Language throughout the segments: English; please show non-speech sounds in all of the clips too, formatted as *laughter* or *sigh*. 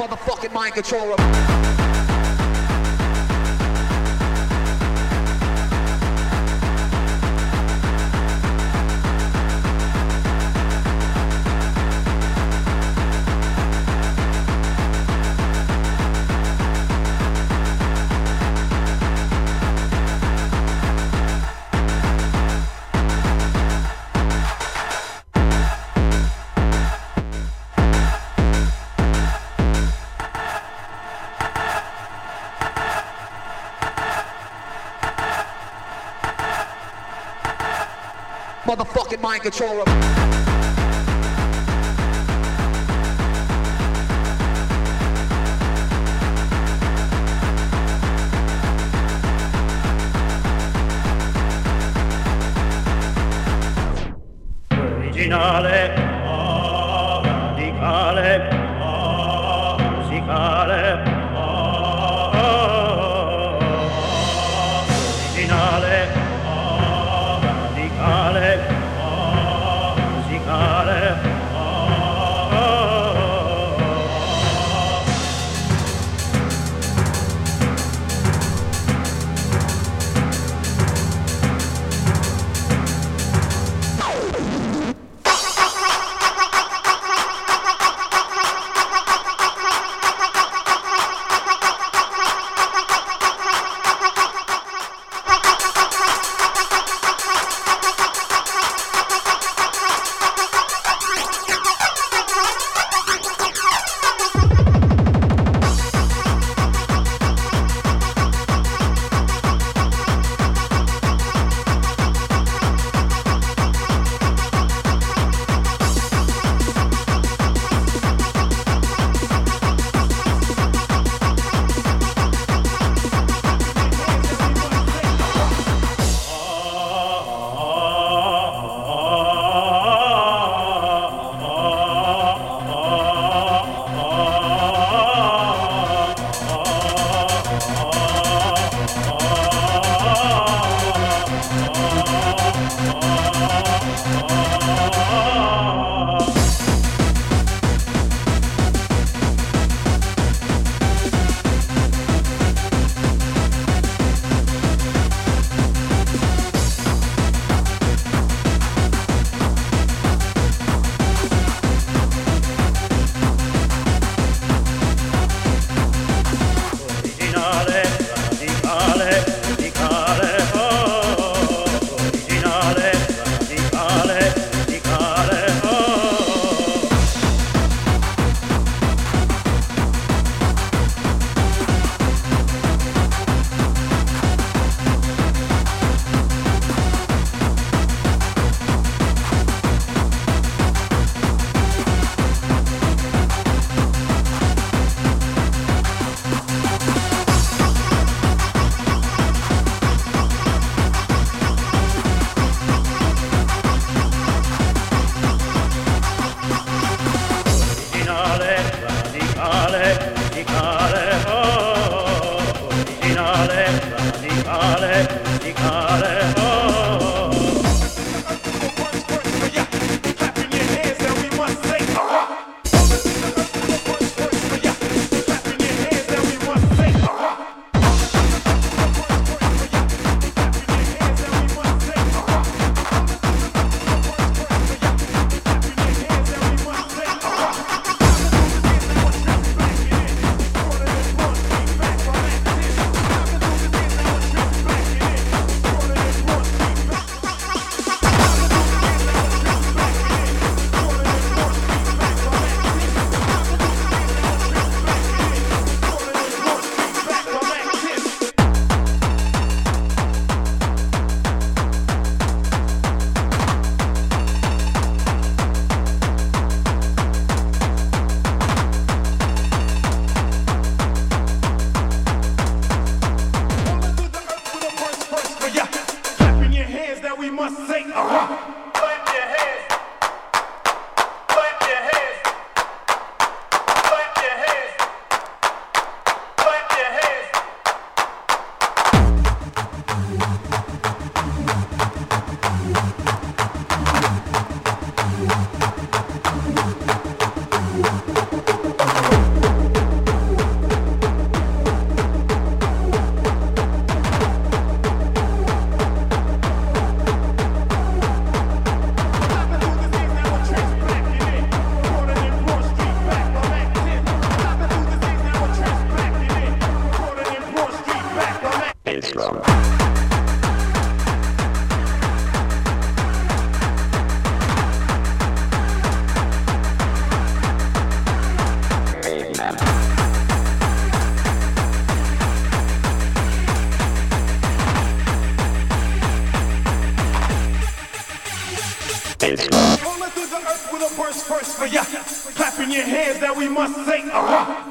Motherfucking mind controller. Motherfucking mind it's love. Rolling through the earth with a burst first for ya. Clapping your hands, now we must say, uh-huh.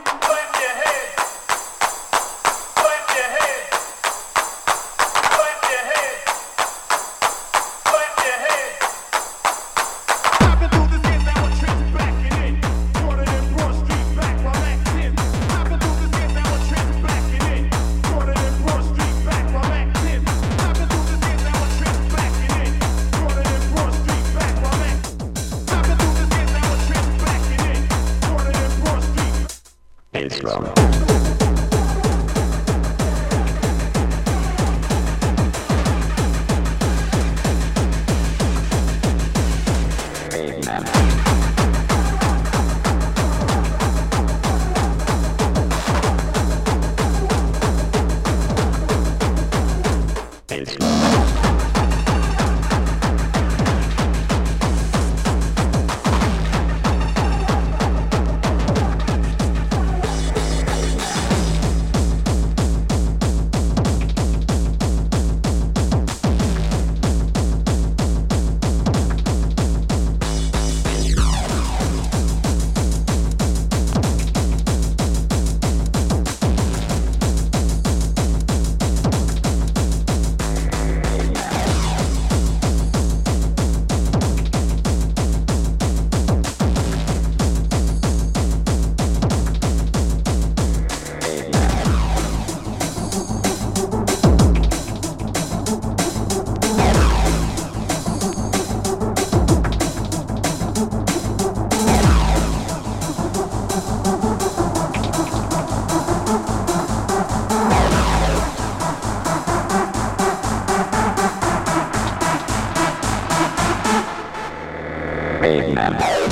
Jam.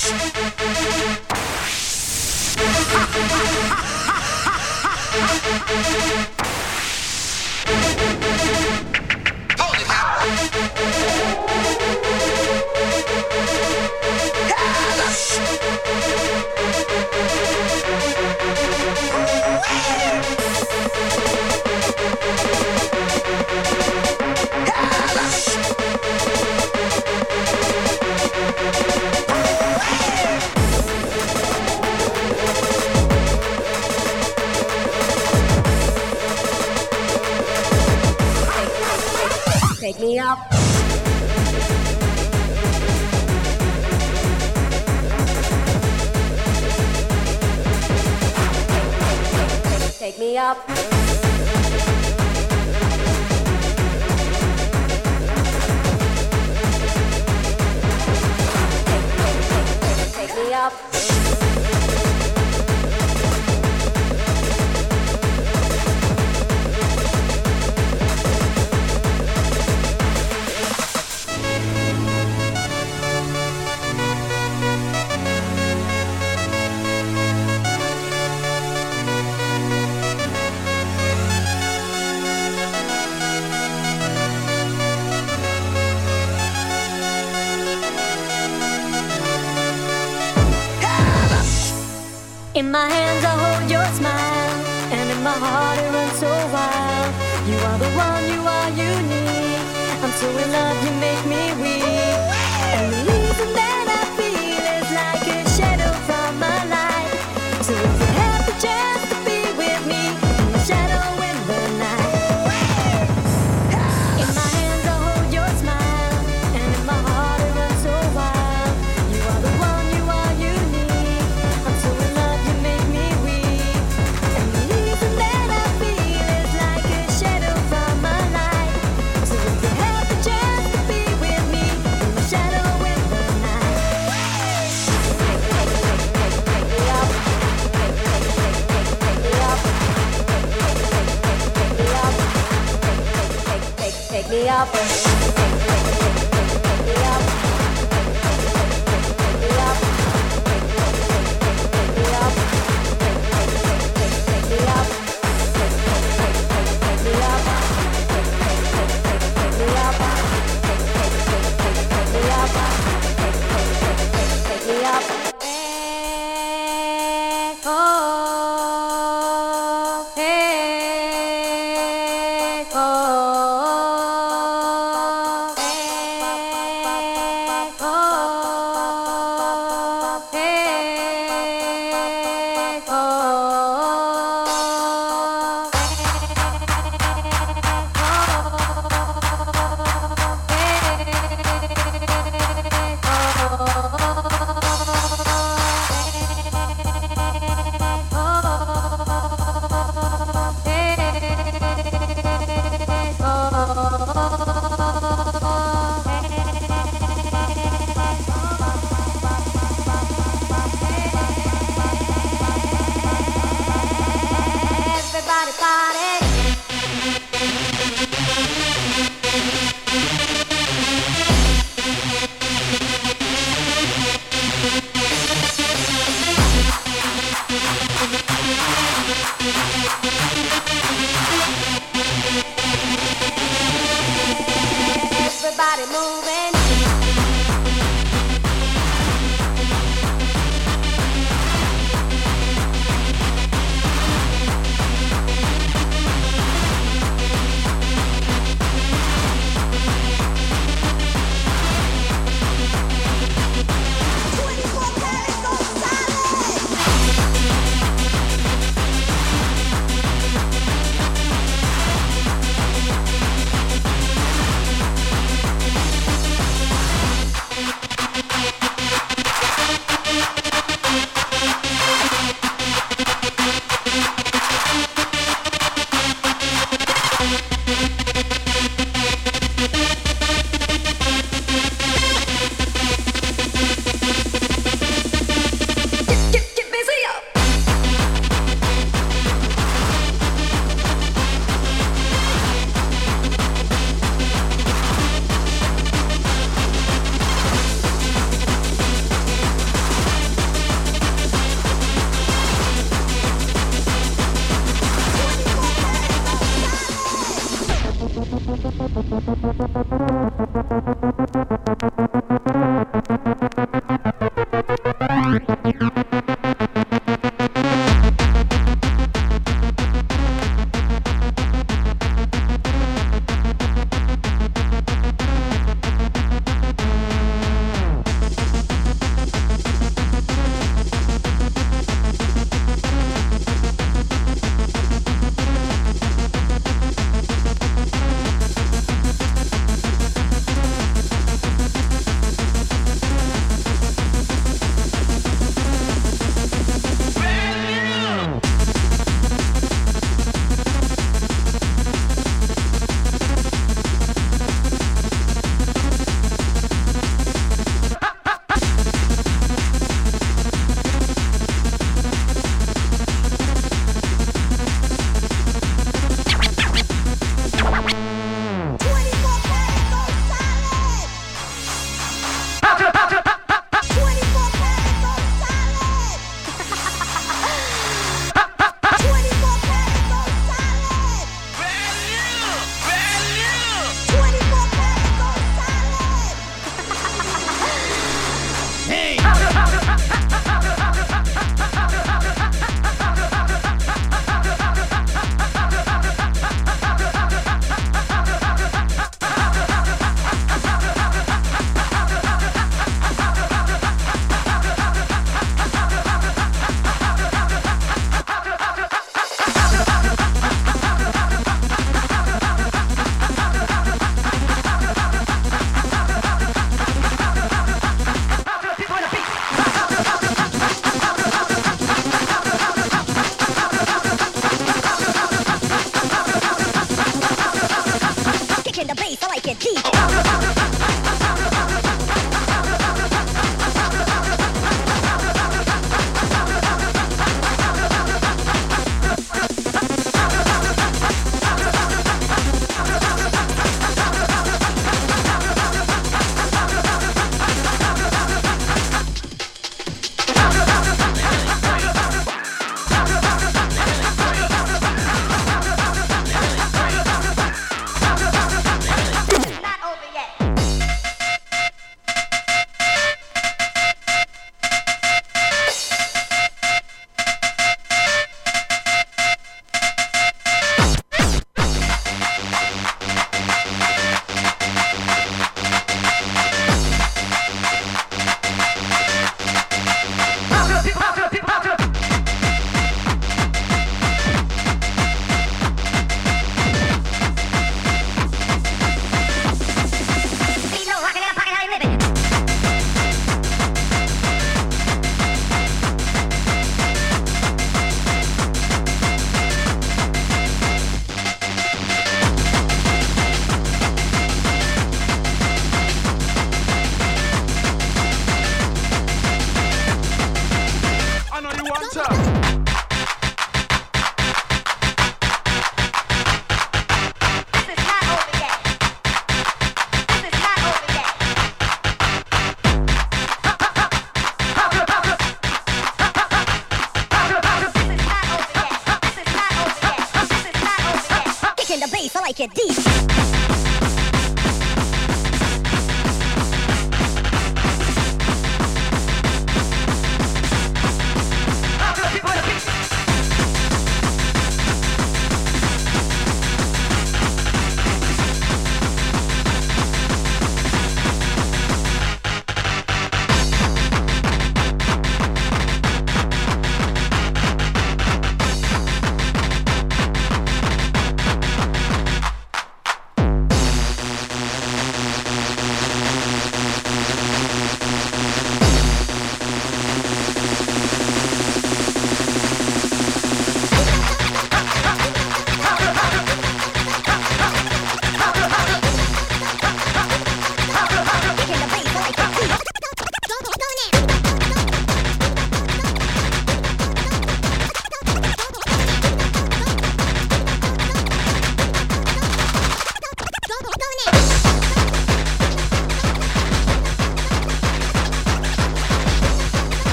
Take *laughs* up. Take me up.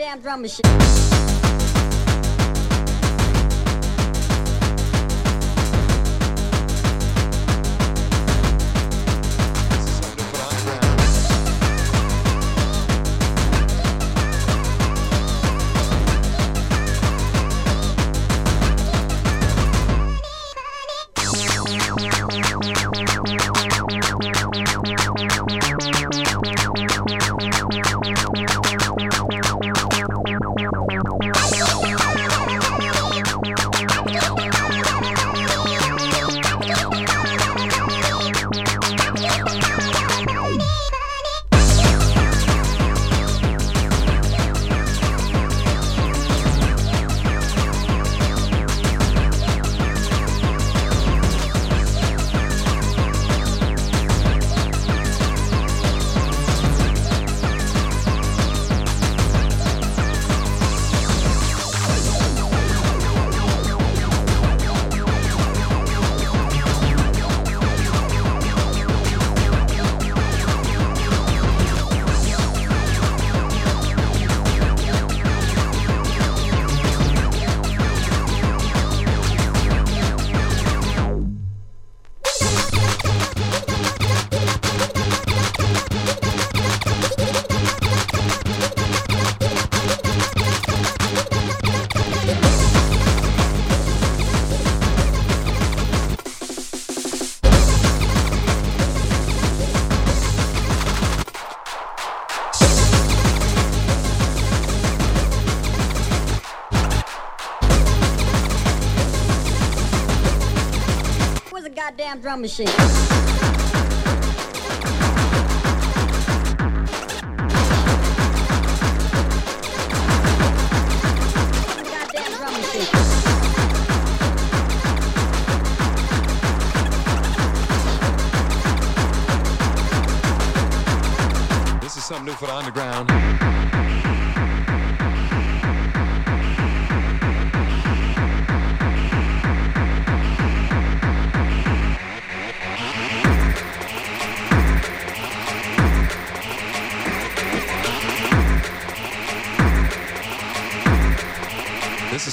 Goddamn drum machine? Goddamn drum machine? This is something new for the underground.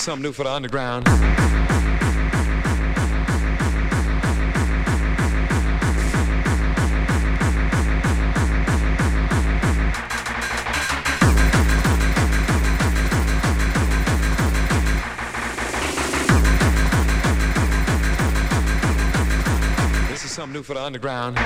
something new for the underground. This is something new for the underground.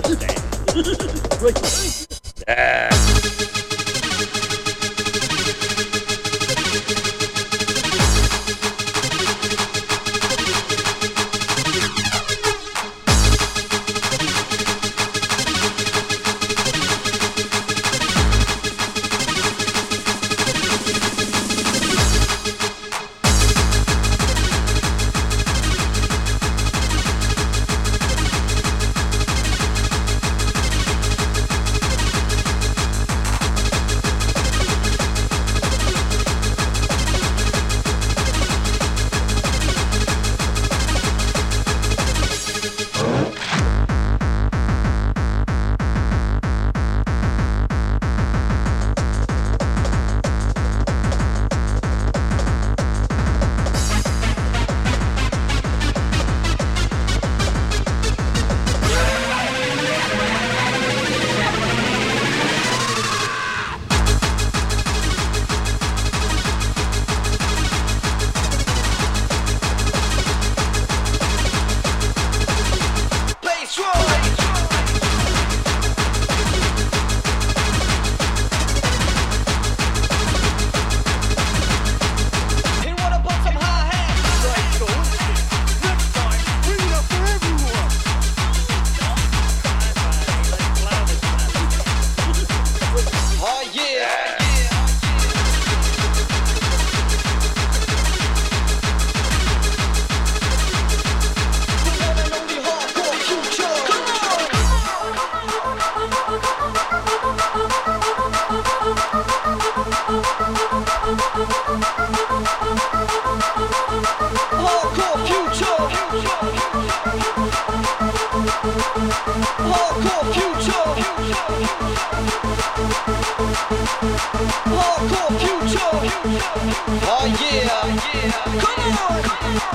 Blow *laughs*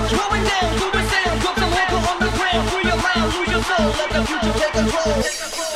Slow it down, slow it down, drop it down, lose your soul, future take control.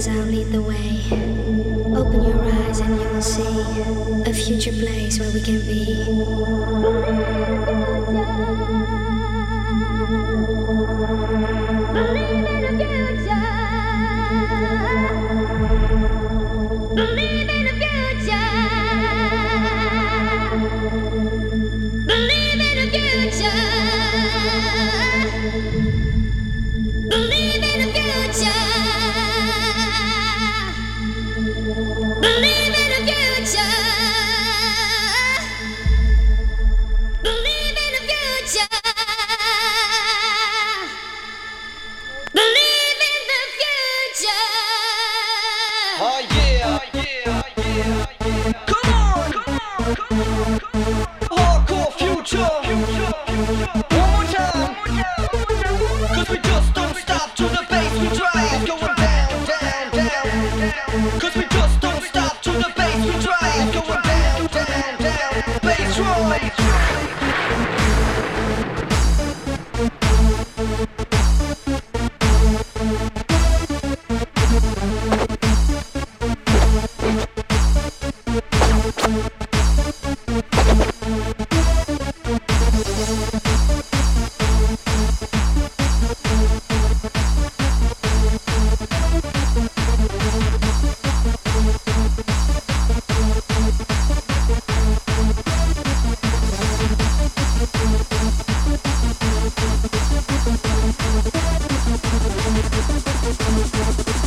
as I'll lead the way. Open your eyes and you will see a future place where we can be.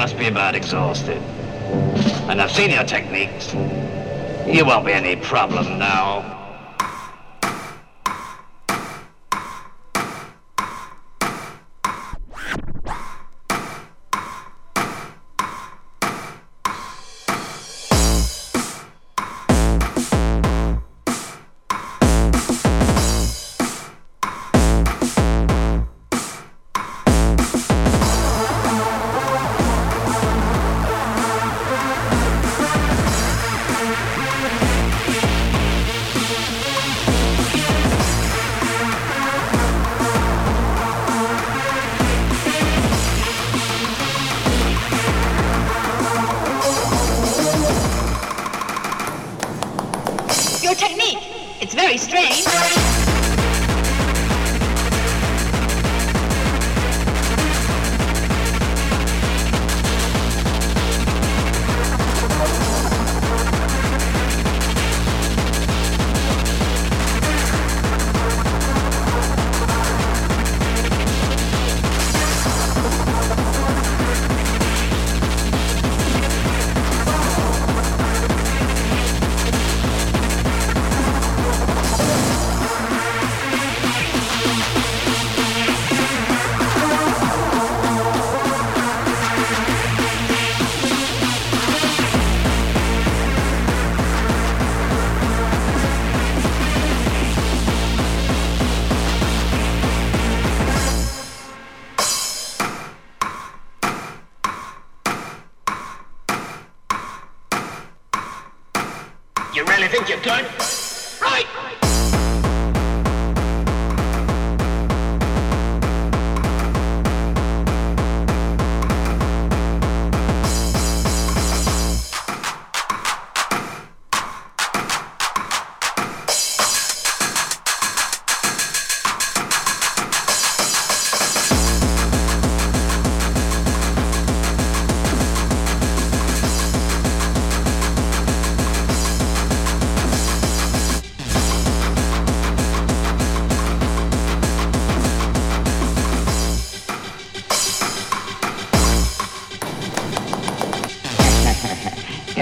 Must be about exhausted. And I've seen your techniques. You won't be any problem now.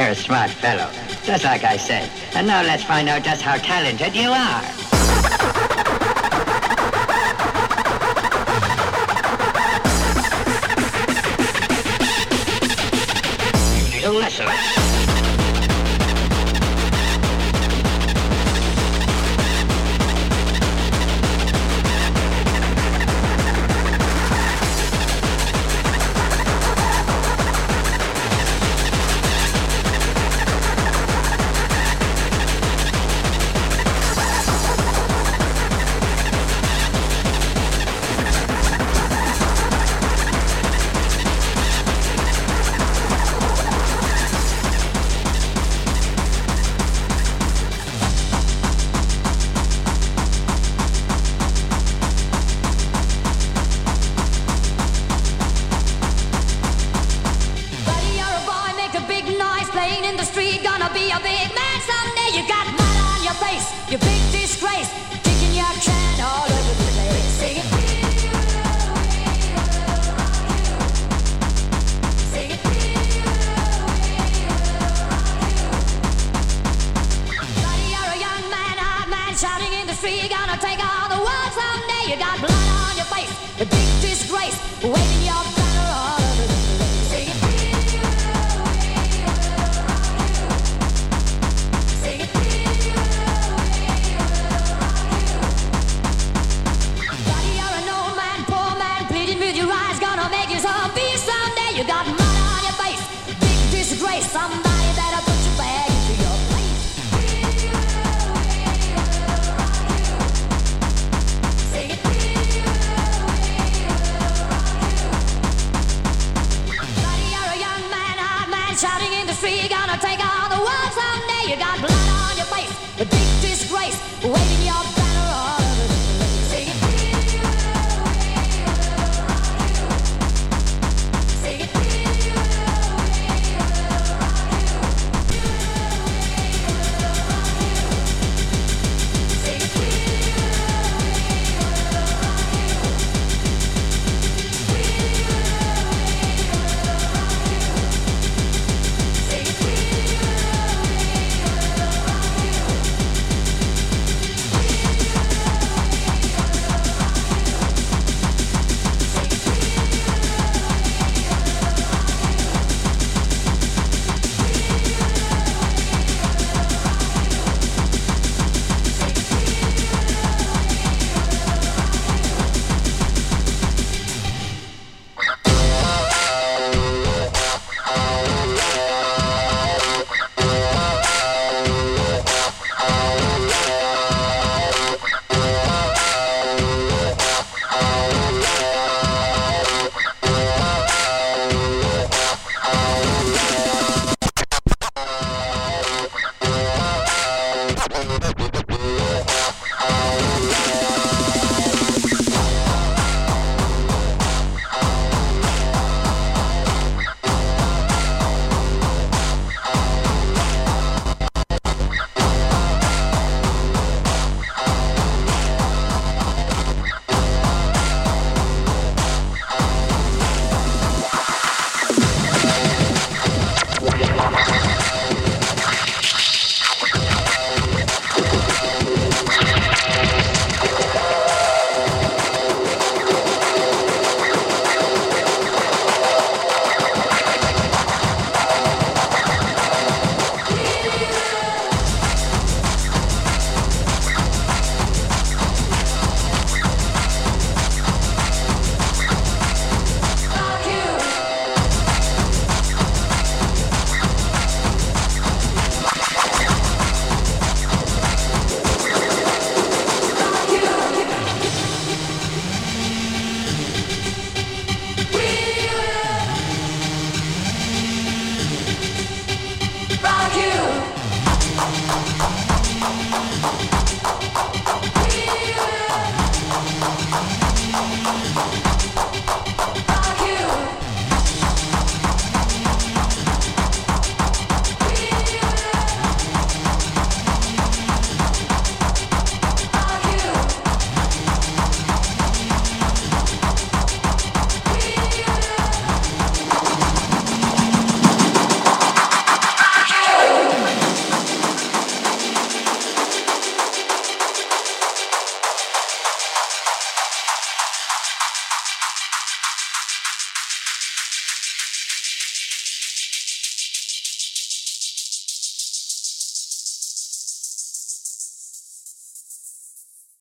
You're a smart fellow, just like I said. And now let's find out just how talented you are.